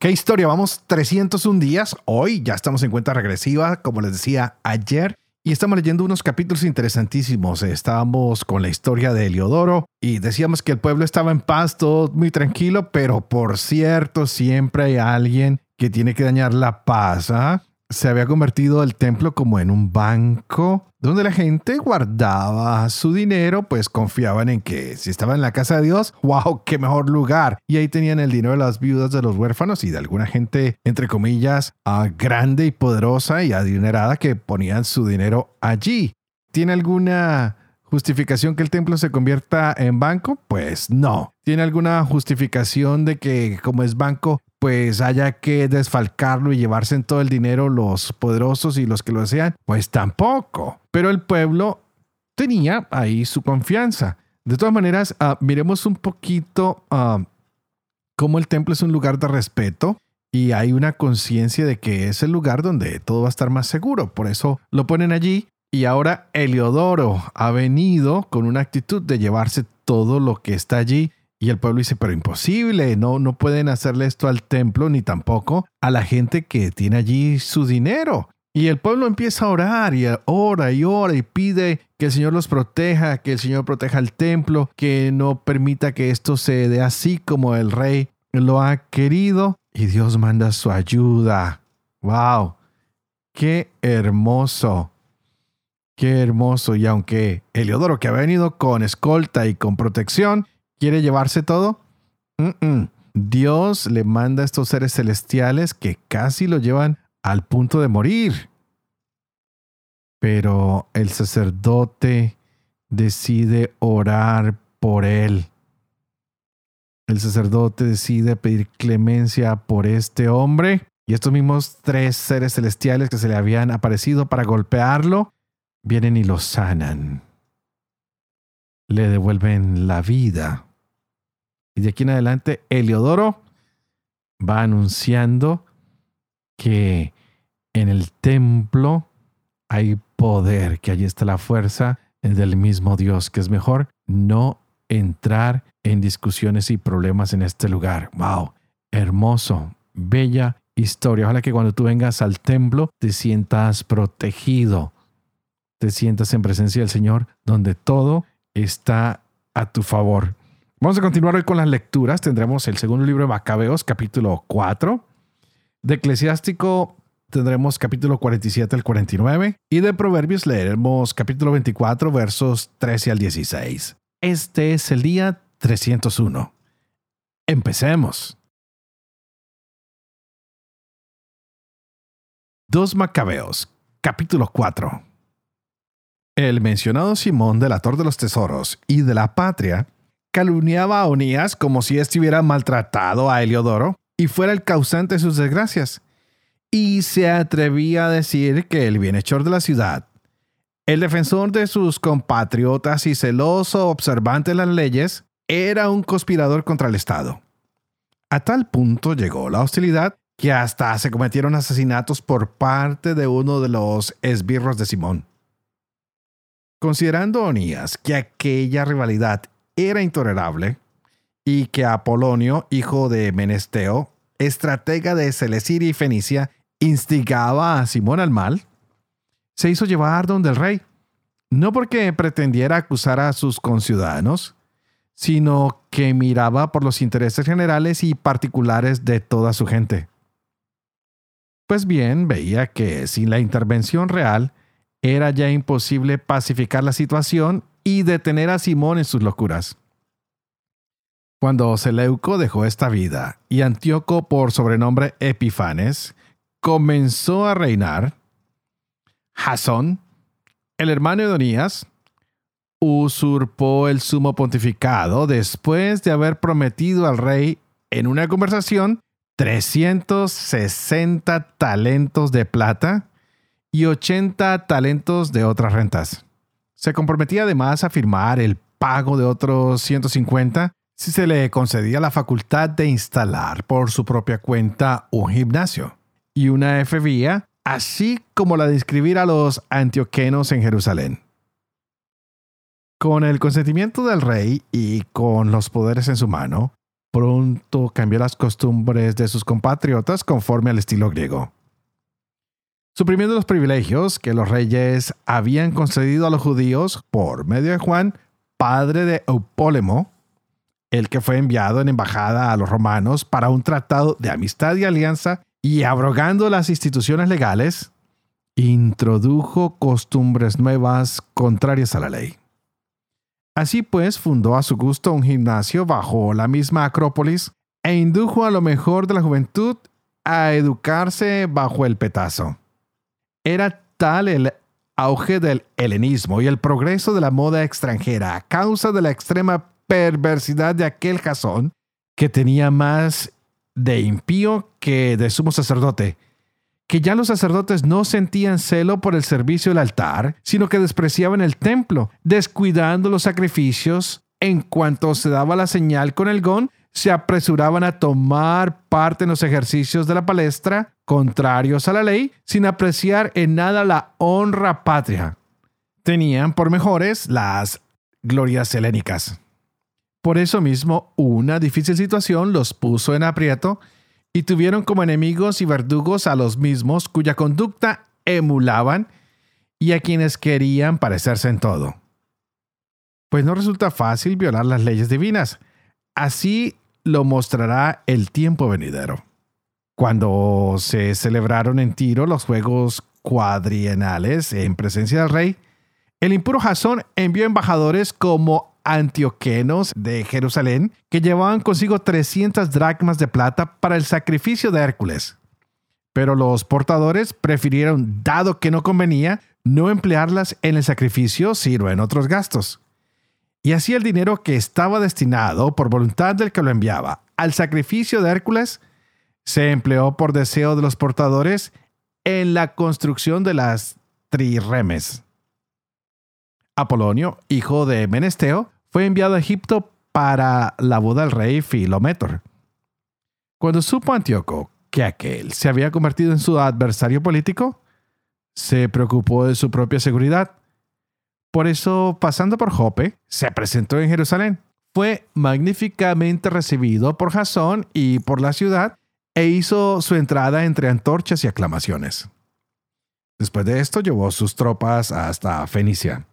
¿Qué historia? Vamos 301 días. Hoy ya estamos en cuenta regresiva, como les decía ayer. Y estamos leyendo unos capítulos interesantísimos. Estábamos con la historia de Heliodoro y decíamos que el pueblo estaba en paz, todo muy tranquilo, pero por cierto, siempre hay alguien que tiene que dañar la paz. ¿ah? Se había convertido el templo como en un banco donde la gente guardaba su dinero, pues confiaban en que si estaba en la casa de Dios, wow, qué mejor lugar. Y ahí tenían el dinero de las viudas de los huérfanos y de alguna gente, entre comillas, ah, grande y poderosa y adinerada que ponían su dinero allí. ¿Tiene alguna justificación que el templo se convierta en banco? Pues no. ¿Tiene alguna justificación de que como es banco pues haya que desfalcarlo y llevarse en todo el dinero los poderosos y los que lo desean? Pues tampoco. Pero el pueblo tenía ahí su confianza. De todas maneras, ah, miremos un poquito uh, cómo el templo es un lugar de respeto y hay una conciencia de que es el lugar donde todo va a estar más seguro. Por eso lo ponen allí. Y ahora Heliodoro ha venido con una actitud de llevarse todo lo que está allí y el pueblo dice, pero imposible, no, no pueden hacerle esto al templo ni tampoco a la gente que tiene allí su dinero. Y el pueblo empieza a orar y ora y ora y pide que el Señor los proteja, que el Señor proteja el templo, que no permita que esto se dé así como el rey lo ha querido. Y Dios manda su ayuda. ¡Wow! ¡Qué hermoso! ¡Qué hermoso! Y aunque Heliodoro, que ha venido con escolta y con protección, ¿Quiere llevarse todo? Dios le manda a estos seres celestiales que casi lo llevan al punto de morir. Pero el sacerdote decide orar por él. El sacerdote decide pedir clemencia por este hombre y estos mismos tres seres celestiales que se le habían aparecido para golpearlo, vienen y lo sanan. Le devuelven la vida. Y de aquí en adelante, Heliodoro va anunciando que en el templo hay poder, que allí está la fuerza del mismo Dios, que es mejor no entrar en discusiones y problemas en este lugar. ¡Wow! Hermoso, bella historia. Ojalá que cuando tú vengas al templo te sientas protegido, te sientas en presencia del Señor, donde todo está a tu favor. Vamos a continuar hoy con las lecturas. Tendremos el segundo libro de Macabeos, capítulo 4. De Eclesiástico tendremos capítulo 47 al 49. Y de Proverbios leeremos capítulo 24, versos 13 al 16. Este es el día 301. Empecemos. Dos Macabeos, capítulo 4. El mencionado Simón del ator de los tesoros y de la patria calumniaba a Onías como si estuviera maltratado a Heliodoro y fuera el causante de sus desgracias. Y se atrevía a decir que el bienhechor de la ciudad, el defensor de sus compatriotas y celoso observante de las leyes, era un conspirador contra el Estado. A tal punto llegó la hostilidad que hasta se cometieron asesinatos por parte de uno de los esbirros de Simón. Considerando Onías que aquella rivalidad era intolerable y que Apolonio, hijo de Menesteo, estratega de Celesiria y Fenicia, instigaba a Simón al mal, se hizo llevar donde el rey, no porque pretendiera acusar a sus conciudadanos, sino que miraba por los intereses generales y particulares de toda su gente. Pues bien, veía que sin la intervención real era ya imposible pacificar la situación y detener a Simón en sus locuras. Cuando Seleuco dejó esta vida y Antíoco, por sobrenombre Epifanes, comenzó a reinar, Jasón, el hermano de Onías, usurpó el sumo pontificado después de haber prometido al rey en una conversación 360 talentos de plata y 80 talentos de otras rentas. Se comprometía además a firmar el pago de otros 150 si se le concedía la facultad de instalar por su propia cuenta un gimnasio y una efebía, así como la de inscribir a los antioquenos en Jerusalén. Con el consentimiento del rey y con los poderes en su mano, pronto cambió las costumbres de sus compatriotas conforme al estilo griego. Suprimiendo los privilegios que los reyes habían concedido a los judíos por medio de Juan, padre de Eupólemo, el que fue enviado en embajada a los romanos para un tratado de amistad y alianza, y abrogando las instituciones legales, introdujo costumbres nuevas contrarias a la ley. Así pues, fundó a su gusto un gimnasio bajo la misma Acrópolis e indujo a lo mejor de la juventud a educarse bajo el petazo. Era tal el auge del helenismo y el progreso de la moda extranjera a causa de la extrema perversidad de aquel Jasón que tenía más de impío que de sumo sacerdote que ya los sacerdotes no sentían celo por el servicio del altar, sino que despreciaban el templo, descuidando los sacrificios. En cuanto se daba la señal con el gón, se apresuraban a tomar parte en los ejercicios de la palestra, contrarios a la ley, sin apreciar en nada la honra patria. Tenían por mejores las glorias helénicas. Por eso mismo, una difícil situación los puso en aprieto y tuvieron como enemigos y verdugos a los mismos cuya conducta emulaban y a quienes querían parecerse en todo. Pues no resulta fácil violar las leyes divinas. Así lo mostrará el tiempo venidero. Cuando se celebraron en Tiro los Juegos Cuadrienales en presencia del rey, el impuro Jasón envió embajadores como antioquenos de Jerusalén que llevaban consigo 300 dracmas de plata para el sacrificio de Hércules. Pero los portadores prefirieron, dado que no convenía, no emplearlas en el sacrificio, sino en otros gastos. Y así el dinero que estaba destinado, por voluntad del que lo enviaba, al sacrificio de Hércules, se empleó por deseo de los portadores en la construcción de las trirremes. Apolonio, hijo de Menesteo, fue enviado a Egipto para la boda del rey Filometor. Cuando supo Antíoco que aquel se había convertido en su adversario político, se preocupó de su propia seguridad. Por eso, pasando por Jope, se presentó en Jerusalén. Fue magníficamente recibido por Jasón y por la ciudad e hizo su entrada entre antorchas y aclamaciones. Después de esto llevó sus tropas hasta Fenicia.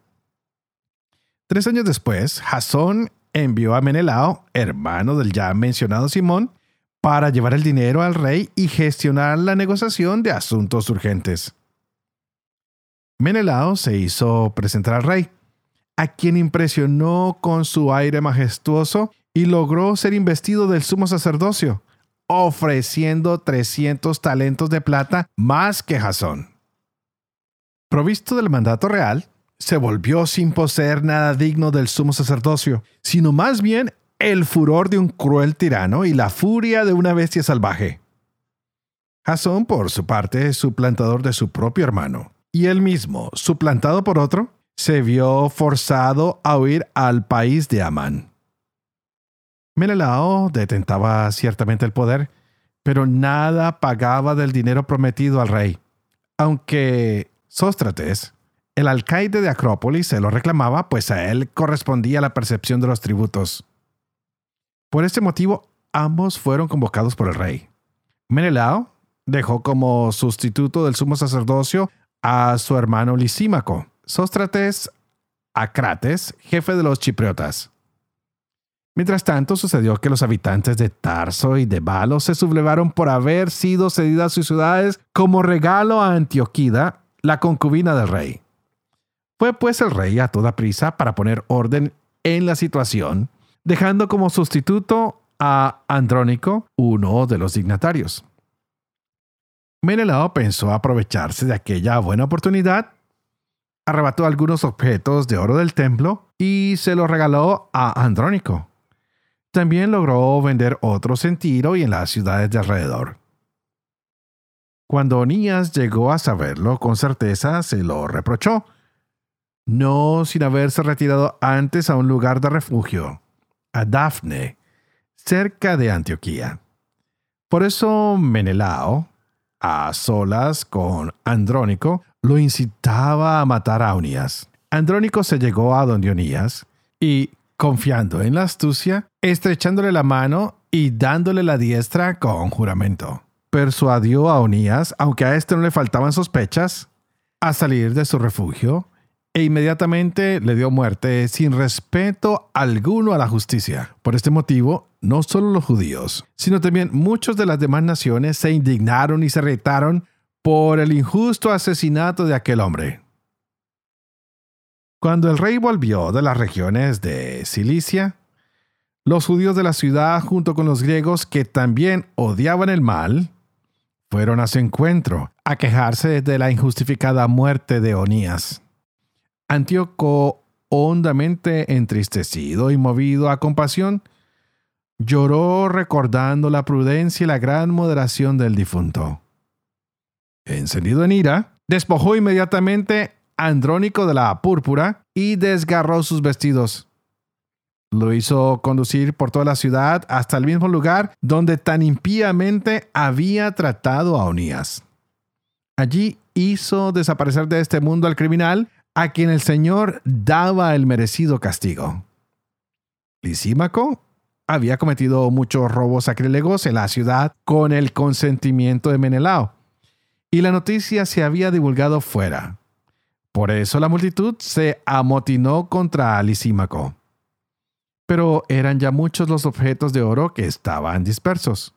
Tres años después, Jasón envió a Menelao, hermano del ya mencionado Simón, para llevar el dinero al rey y gestionar la negociación de asuntos urgentes. Menelao se hizo presentar al rey, a quien impresionó con su aire majestuoso y logró ser investido del sumo sacerdocio, ofreciendo 300 talentos de plata más que Jasón. Provisto del mandato real, se volvió sin poseer nada digno del sumo sacerdocio, sino más bien el furor de un cruel tirano y la furia de una bestia salvaje. Jasón, por su parte, es suplantador de su propio hermano, y él mismo, suplantado por otro, se vio forzado a huir al país de Amán. Menelao detentaba ciertamente el poder, pero nada pagaba del dinero prometido al rey, aunque Sóstrates, el alcaide de Acrópolis se lo reclamaba, pues a él correspondía la percepción de los tributos. Por este motivo, ambos fueron convocados por el rey. Menelao dejó como sustituto del sumo sacerdocio a su hermano Lisímaco, Sóstrates Acrates, jefe de los chipriotas. Mientras tanto, sucedió que los habitantes de Tarso y de Balos se sublevaron por haber sido cedidas sus ciudades como regalo a Antioquida, la concubina del rey. Fue pues el rey a toda prisa para poner orden en la situación, dejando como sustituto a Andrónico, uno de los dignatarios. Menelao pensó aprovecharse de aquella buena oportunidad, arrebató algunos objetos de oro del templo y se los regaló a Andrónico. También logró vender otros en Tiro y en las ciudades de alrededor. Cuando Onías llegó a saberlo con certeza, se lo reprochó, no sin haberse retirado antes a un lugar de refugio, a Dafne, cerca de Antioquía. Por eso Menelao, a solas con Andrónico, lo incitaba a matar a Onías. Andrónico se llegó a donde Onías y, confiando en la astucia, estrechándole la mano y dándole la diestra con juramento. Persuadió a Onías, aunque a este no le faltaban sospechas, a salir de su refugio e inmediatamente le dio muerte sin respeto alguno a la justicia. Por este motivo, no solo los judíos, sino también muchos de las demás naciones se indignaron y se irritaron por el injusto asesinato de aquel hombre. Cuando el rey volvió de las regiones de Cilicia, los judíos de la ciudad, junto con los griegos que también odiaban el mal, fueron a su encuentro a quejarse de la injustificada muerte de Onías. Antíoco, hondamente entristecido y movido a compasión, lloró recordando la prudencia y la gran moderación del difunto. Encendido en ira, despojó inmediatamente a Andrónico de la púrpura y desgarró sus vestidos. Lo hizo conducir por toda la ciudad hasta el mismo lugar donde tan impíamente había tratado a Onías. Allí hizo desaparecer de este mundo al criminal a quien el Señor daba el merecido castigo. Lisímaco había cometido muchos robos sacrílegos en la ciudad con el consentimiento de Menelao, y la noticia se había divulgado fuera. Por eso la multitud se amotinó contra Lisímaco pero eran ya muchos los objetos de oro que estaban dispersos.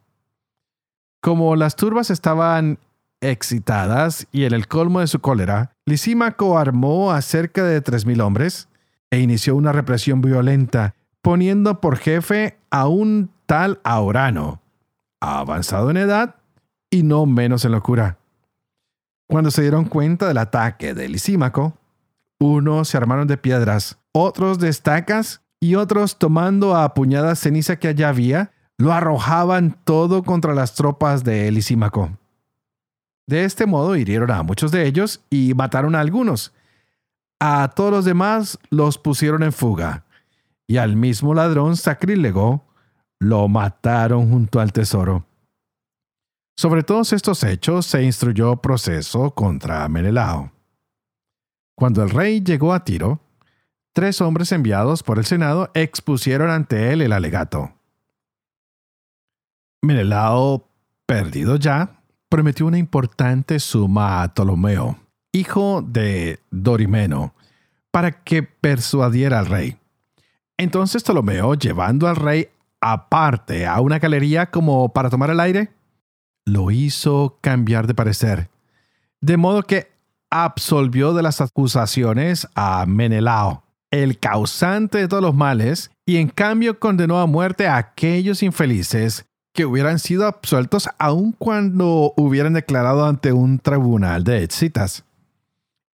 Como las turbas estaban excitadas y en el colmo de su cólera, Lisímaco armó a cerca de tres mil hombres e inició una represión violenta, poniendo por jefe a un tal Aurano, avanzado en edad y no menos en locura. Cuando se dieron cuenta del ataque de Lisímaco, unos se armaron de piedras, otros de estacas y otros tomando a puñadas ceniza que allá había, lo arrojaban todo contra las tropas de Lisímaco. De este modo hirieron a muchos de ellos y mataron a algunos. A todos los demás los pusieron en fuga, y al mismo ladrón sacrílego lo mataron junto al tesoro. Sobre todos estos hechos se instruyó proceso contra Menelao. Cuando el rey llegó a Tiro, tres hombres enviados por el Senado expusieron ante él el alegato. Menelao, perdido ya, prometió una importante suma a Ptolomeo, hijo de Dorimeno, para que persuadiera al rey. Entonces Ptolomeo, llevando al rey aparte a una galería como para tomar el aire, lo hizo cambiar de parecer, de modo que absolvió de las acusaciones a Menelao el causante de todos los males, y en cambio condenó a muerte a aquellos infelices que hubieran sido absueltos aun cuando hubieran declarado ante un tribunal de éxitas.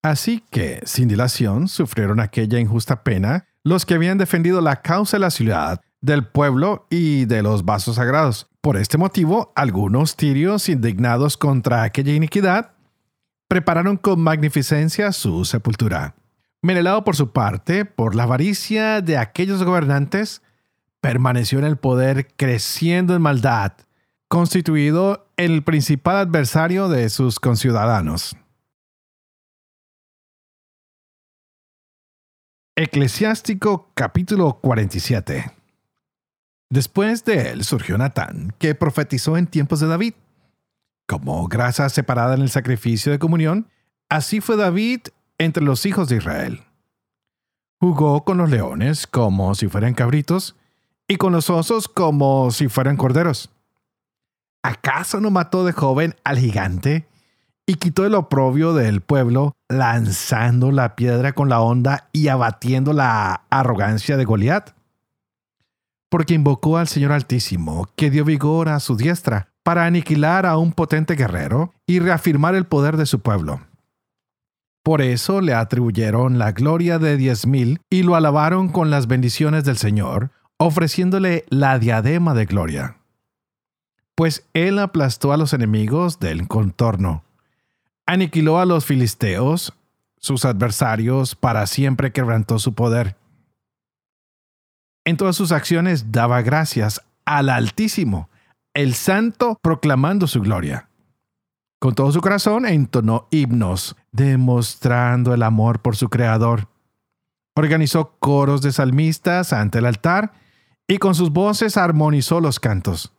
Así que, sin dilación, sufrieron aquella injusta pena los que habían defendido la causa de la ciudad, del pueblo y de los vasos sagrados. Por este motivo, algunos tirios indignados contra aquella iniquidad prepararon con magnificencia su sepultura. Menelao, por su parte, por la avaricia de aquellos gobernantes, permaneció en el poder creciendo en maldad, constituido el principal adversario de sus conciudadanos. Eclesiástico capítulo 47 Después de él surgió Natán, que profetizó en tiempos de David. Como grasa separada en el sacrificio de comunión, así fue David entre los hijos de Israel. Jugó con los leones como si fueran cabritos y con los osos como si fueran corderos. ¿Acaso no mató de joven al gigante y quitó el oprobio del pueblo lanzando la piedra con la onda y abatiendo la arrogancia de Goliat? Porque invocó al Señor Altísimo, que dio vigor a su diestra para aniquilar a un potente guerrero y reafirmar el poder de su pueblo. Por eso le atribuyeron la gloria de diez mil y lo alabaron con las bendiciones del Señor, ofreciéndole la diadema de gloria. Pues él aplastó a los enemigos del contorno, aniquiló a los filisteos, sus adversarios, para siempre quebrantó su poder. En todas sus acciones daba gracias al Altísimo, el Santo proclamando su gloria. Con todo su corazón entonó himnos, demostrando el amor por su Creador. Organizó coros de salmistas ante el altar y con sus voces armonizó los cantos.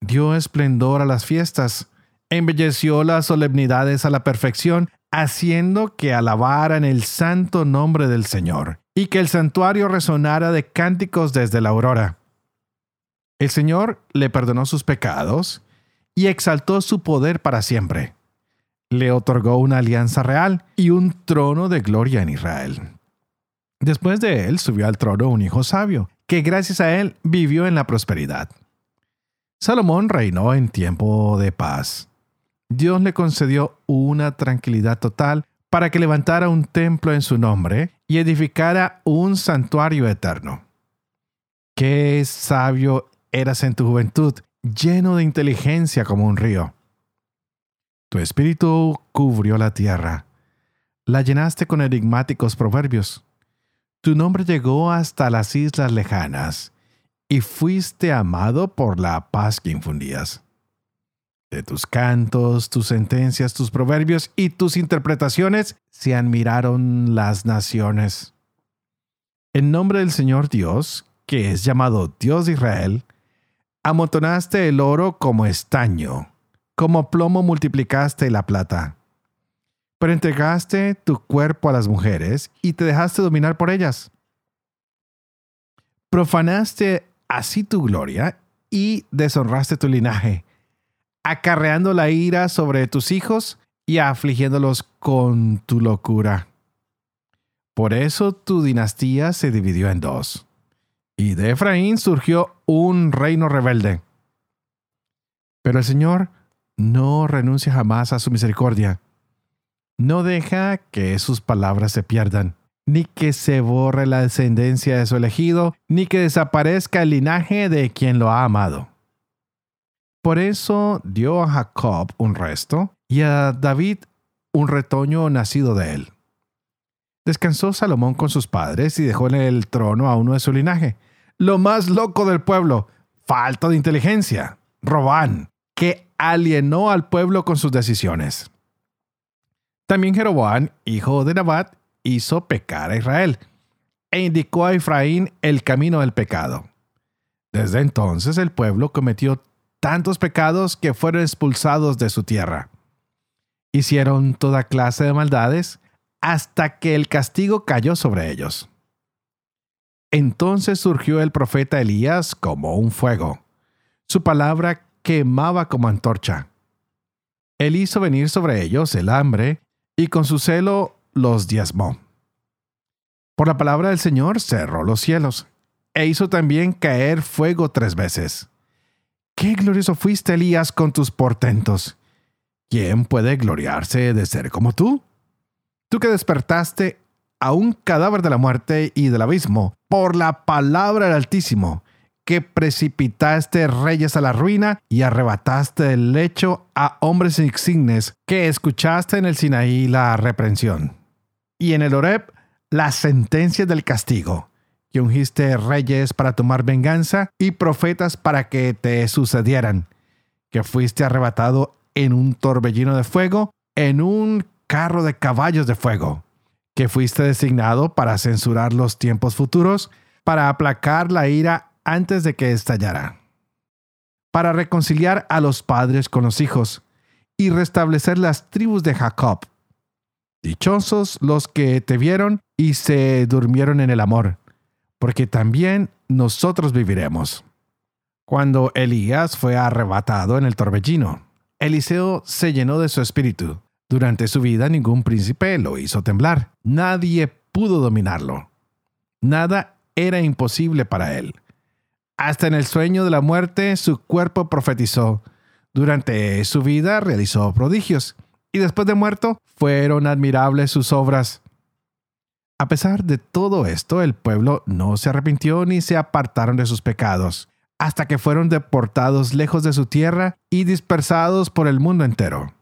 Dio esplendor a las fiestas, embelleció las solemnidades a la perfección, haciendo que alabaran el santo nombre del Señor y que el santuario resonara de cánticos desde la aurora. El Señor le perdonó sus pecados y exaltó su poder para siempre. Le otorgó una alianza real y un trono de gloria en Israel. Después de él subió al trono un hijo sabio, que gracias a él vivió en la prosperidad. Salomón reinó en tiempo de paz. Dios le concedió una tranquilidad total para que levantara un templo en su nombre y edificara un santuario eterno. Qué sabio eras en tu juventud, lleno de inteligencia como un río. Tu espíritu cubrió la tierra, la llenaste con enigmáticos proverbios. Tu nombre llegó hasta las islas lejanas, y fuiste amado por la paz que infundías. De tus cantos, tus sentencias, tus proverbios y tus interpretaciones se admiraron las naciones. En nombre del Señor Dios, que es llamado Dios de Israel, amontonaste el oro como estaño, como plomo multiplicaste la plata. Pero entregaste tu cuerpo a las mujeres y te dejaste dominar por ellas. Profanaste así tu gloria y deshonraste tu linaje acarreando la ira sobre tus hijos y afligiéndolos con tu locura. Por eso tu dinastía se dividió en dos, y de Efraín surgió un reino rebelde. Pero el Señor no renuncia jamás a su misericordia. No deja que sus palabras se pierdan, ni que se borre la descendencia de su elegido, ni que desaparezca el linaje de quien lo ha amado. Por eso dio a Jacob un resto y a David un retoño nacido de él. Descansó Salomón con sus padres y dejó en el trono a uno de su linaje, lo más loco del pueblo, falta de inteligencia, Robán, que alienó al pueblo con sus decisiones. También Jeroboam, hijo de Nabat, hizo pecar a Israel e indicó a Efraín el camino del pecado. Desde entonces el pueblo cometió tantos pecados que fueron expulsados de su tierra. Hicieron toda clase de maldades hasta que el castigo cayó sobre ellos. Entonces surgió el profeta Elías como un fuego. Su palabra quemaba como antorcha. Él hizo venir sobre ellos el hambre y con su celo los diezmó. Por la palabra del Señor cerró los cielos e hizo también caer fuego tres veces. Qué glorioso fuiste, Elías, con tus portentos. ¿Quién puede gloriarse de ser como tú? Tú que despertaste a un cadáver de la muerte y del abismo por la palabra del Altísimo, que precipitaste reyes a la ruina y arrebataste del lecho a hombres insignes, que escuchaste en el Sinaí la reprensión. Y en el Horeb la sentencia del castigo que ungiste reyes para tomar venganza y profetas para que te sucedieran, que fuiste arrebatado en un torbellino de fuego, en un carro de caballos de fuego, que fuiste designado para censurar los tiempos futuros, para aplacar la ira antes de que estallara, para reconciliar a los padres con los hijos y restablecer las tribus de Jacob. Dichosos los que te vieron y se durmieron en el amor porque también nosotros viviremos. Cuando Elías fue arrebatado en el torbellino, Eliseo se llenó de su espíritu. Durante su vida ningún príncipe lo hizo temblar. Nadie pudo dominarlo. Nada era imposible para él. Hasta en el sueño de la muerte su cuerpo profetizó. Durante su vida realizó prodigios y después de muerto fueron admirables sus obras. A pesar de todo esto, el pueblo no se arrepintió ni se apartaron de sus pecados, hasta que fueron deportados lejos de su tierra y dispersados por el mundo entero.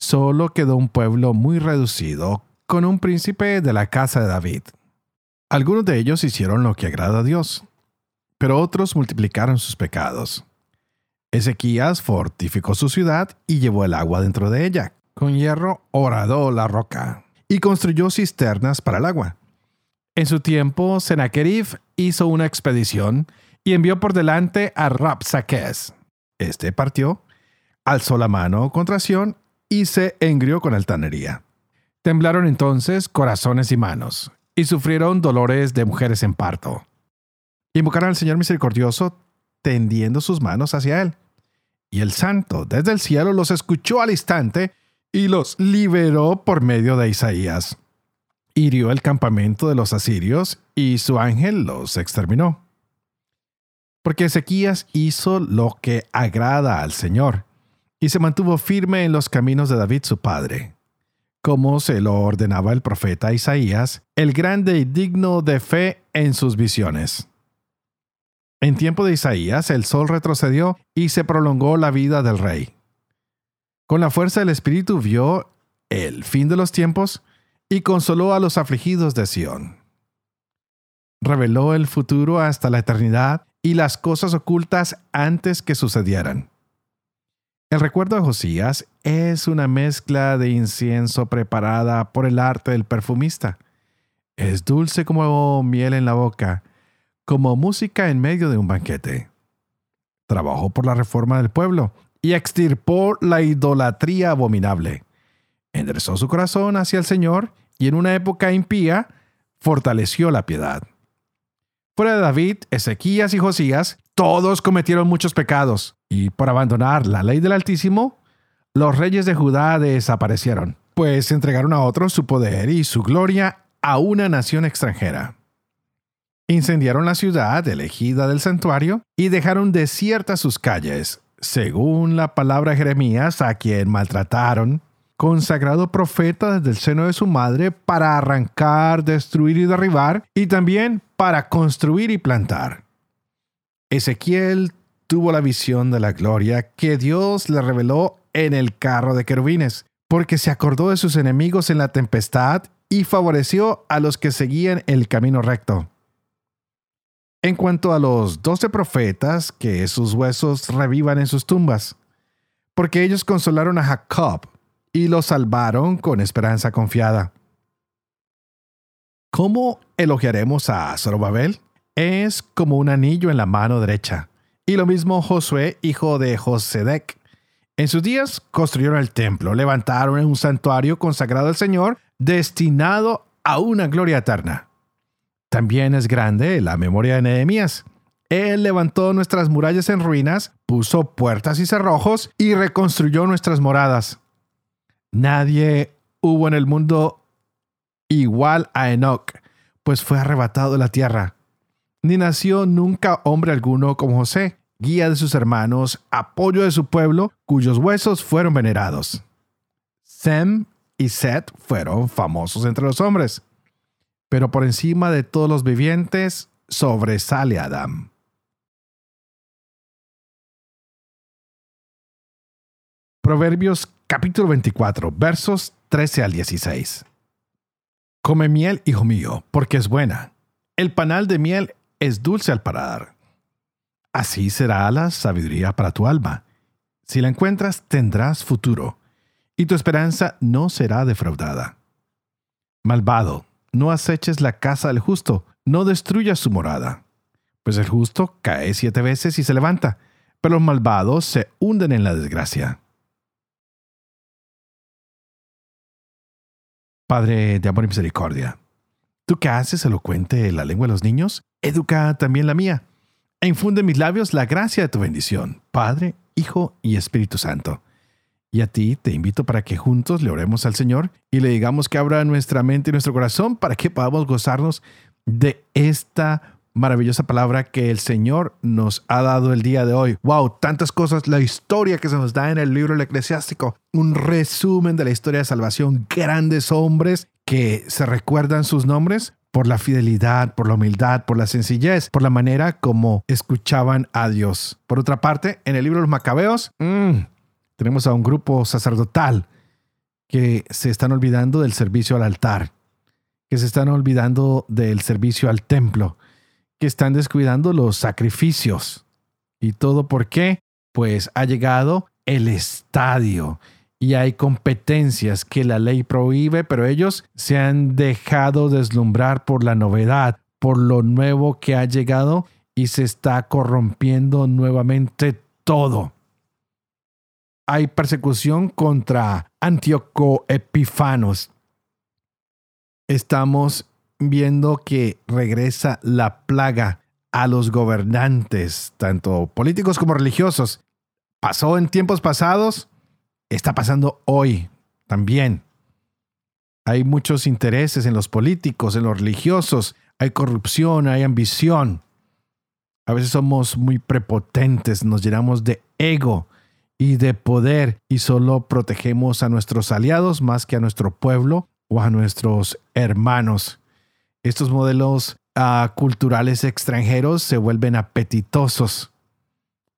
Solo quedó un pueblo muy reducido, con un príncipe de la casa de David. Algunos de ellos hicieron lo que agrada a Dios, pero otros multiplicaron sus pecados. Ezequías fortificó su ciudad y llevó el agua dentro de ella. Con hierro horadó la roca y construyó cisternas para el agua. En su tiempo, Sennacherib hizo una expedición y envió por delante a Rapsaques. Este partió, alzó la mano contra Sion y se engrió con altanería. Temblaron entonces corazones y manos, y sufrieron dolores de mujeres en parto. Invocaron al Señor misericordioso, tendiendo sus manos hacia él. Y el santo desde el cielo los escuchó al instante y los liberó por medio de Isaías. Hirió el campamento de los asirios y su ángel los exterminó. Porque Ezequías hizo lo que agrada al Señor y se mantuvo firme en los caminos de David su padre, como se lo ordenaba el profeta Isaías, el grande y digno de fe en sus visiones. En tiempo de Isaías el sol retrocedió y se prolongó la vida del rey. Con la fuerza del Espíritu vio el fin de los tiempos y consoló a los afligidos de Sión. Reveló el futuro hasta la eternidad y las cosas ocultas antes que sucedieran. El recuerdo de Josías es una mezcla de incienso preparada por el arte del perfumista. Es dulce como miel en la boca, como música en medio de un banquete. Trabajó por la reforma del pueblo y extirpó la idolatría abominable. Enderezó su corazón hacia el Señor y en una época impía fortaleció la piedad. Fuera de David, Ezequías y Josías, todos cometieron muchos pecados, y por abandonar la ley del Altísimo, los reyes de Judá desaparecieron, pues entregaron a otros su poder y su gloria a una nación extranjera. Incendiaron la ciudad elegida del santuario y dejaron desiertas sus calles, según la palabra de Jeremías, a quien maltrataron, consagrado profeta desde el seno de su madre para arrancar, destruir y derribar, y también para construir y plantar. Ezequiel tuvo la visión de la gloria que Dios le reveló en el carro de querubines, porque se acordó de sus enemigos en la tempestad y favoreció a los que seguían el camino recto. En cuanto a los doce profetas, que sus huesos revivan en sus tumbas, porque ellos consolaron a Jacob y lo salvaron con esperanza confiada. ¿Cómo elogiaremos a Zorobabel? Es como un anillo en la mano derecha. Y lo mismo Josué, hijo de Josedec. En sus días construyeron el templo, levantaron un santuario consagrado al Señor, destinado a una gloria eterna. También es grande la memoria de Nehemías. Él levantó nuestras murallas en ruinas, puso puertas y cerrojos y reconstruyó nuestras moradas. Nadie hubo en el mundo igual a Enoch, pues fue arrebatado de la tierra. Ni nació nunca hombre alguno como José, guía de sus hermanos, apoyo de su pueblo, cuyos huesos fueron venerados. Sem y Set fueron famosos entre los hombres pero por encima de todos los vivientes sobresale Adán. Proverbios capítulo 24, versos 13 al 16. Come miel, hijo mío, porque es buena. El panal de miel es dulce al parar. Así será la sabiduría para tu alma. Si la encuentras, tendrás futuro, y tu esperanza no será defraudada. Malvado, no aceches la casa del justo, no destruyas su morada. Pues el justo cae siete veces y se levanta, pero los malvados se hunden en la desgracia. Padre de amor y misericordia, tú que haces elocuente la lengua de los niños, educa también la mía, e infunde en mis labios la gracia de tu bendición, Padre, Hijo y Espíritu Santo. Y a ti te invito para que juntos le oremos al Señor y le digamos que abra nuestra mente y nuestro corazón para que podamos gozarnos de esta maravillosa palabra que el Señor nos ha dado el día de hoy. ¡Wow! Tantas cosas, la historia que se nos da en el libro del eclesiástico, un resumen de la historia de salvación, grandes hombres que se recuerdan sus nombres por la fidelidad, por la humildad, por la sencillez, por la manera como escuchaban a Dios. Por otra parte, en el libro de los Macabeos, mm, tenemos a un grupo sacerdotal que se están olvidando del servicio al altar, que se están olvidando del servicio al templo, que están descuidando los sacrificios. ¿Y todo por qué? Pues ha llegado el estadio y hay competencias que la ley prohíbe, pero ellos se han dejado deslumbrar por la novedad, por lo nuevo que ha llegado y se está corrompiendo nuevamente todo. Hay persecución contra Antíoco Epifanos. Estamos viendo que regresa la plaga a los gobernantes, tanto políticos como religiosos. Pasó en tiempos pasados, está pasando hoy también. Hay muchos intereses en los políticos, en los religiosos, hay corrupción, hay ambición. A veces somos muy prepotentes, nos llenamos de ego y de poder y solo protegemos a nuestros aliados más que a nuestro pueblo o a nuestros hermanos. Estos modelos uh, culturales extranjeros se vuelven apetitosos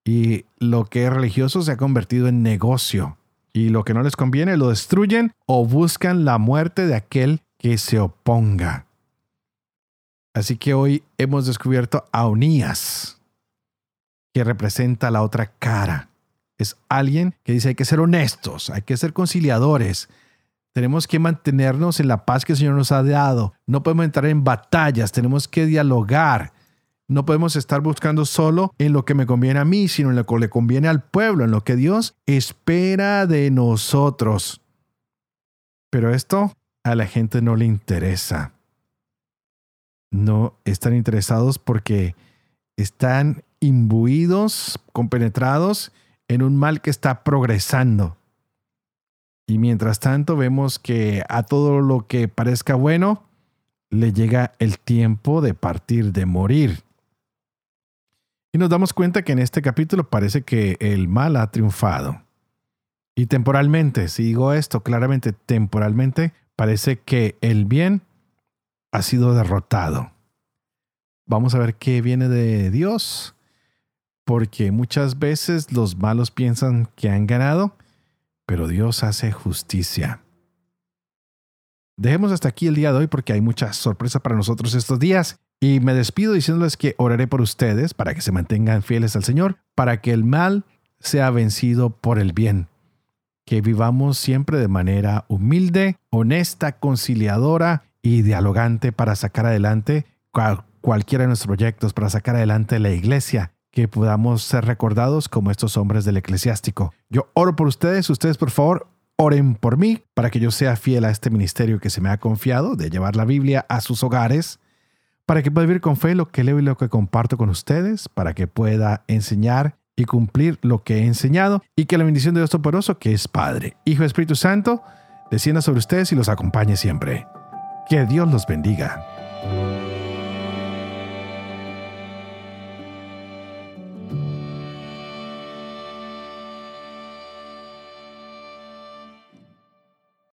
y lo que es religioso se ha convertido en negocio y lo que no les conviene lo destruyen o buscan la muerte de aquel que se oponga. Así que hoy hemos descubierto a Onías, que representa la otra cara. Es alguien que dice hay que ser honestos, hay que ser conciliadores, tenemos que mantenernos en la paz que el Señor nos ha dado. No podemos entrar en batallas, tenemos que dialogar, no podemos estar buscando solo en lo que me conviene a mí, sino en lo que le conviene al pueblo, en lo que Dios espera de nosotros. Pero esto a la gente no le interesa. No están interesados porque están imbuidos, compenetrados en un mal que está progresando. Y mientras tanto vemos que a todo lo que parezca bueno, le llega el tiempo de partir, de morir. Y nos damos cuenta que en este capítulo parece que el mal ha triunfado. Y temporalmente, si digo esto claramente, temporalmente, parece que el bien ha sido derrotado. Vamos a ver qué viene de Dios, porque muchas veces los malos piensan que han ganado, pero Dios hace justicia. Dejemos hasta aquí el día de hoy porque hay mucha sorpresa para nosotros estos días y me despido diciéndoles que oraré por ustedes para que se mantengan fieles al Señor, para que el mal sea vencido por el bien. Que vivamos siempre de manera humilde, honesta, conciliadora y dialogante para sacar adelante cualquiera de nuestros proyectos, para sacar adelante la iglesia, que podamos ser recordados como estos hombres del eclesiástico. Yo oro por ustedes, ustedes por favor oren por mí para que yo sea fiel a este ministerio que se me ha confiado de llevar la Biblia a sus hogares para que pueda vivir con fe lo que leo y lo que comparto con ustedes, para que pueda enseñar y cumplir lo que he enseñado, y que la bendición de Dios Todopoderoso, que es Padre, Hijo y Espíritu Santo, descienda sobre ustedes y los acompañe siempre. Que Dios los bendiga.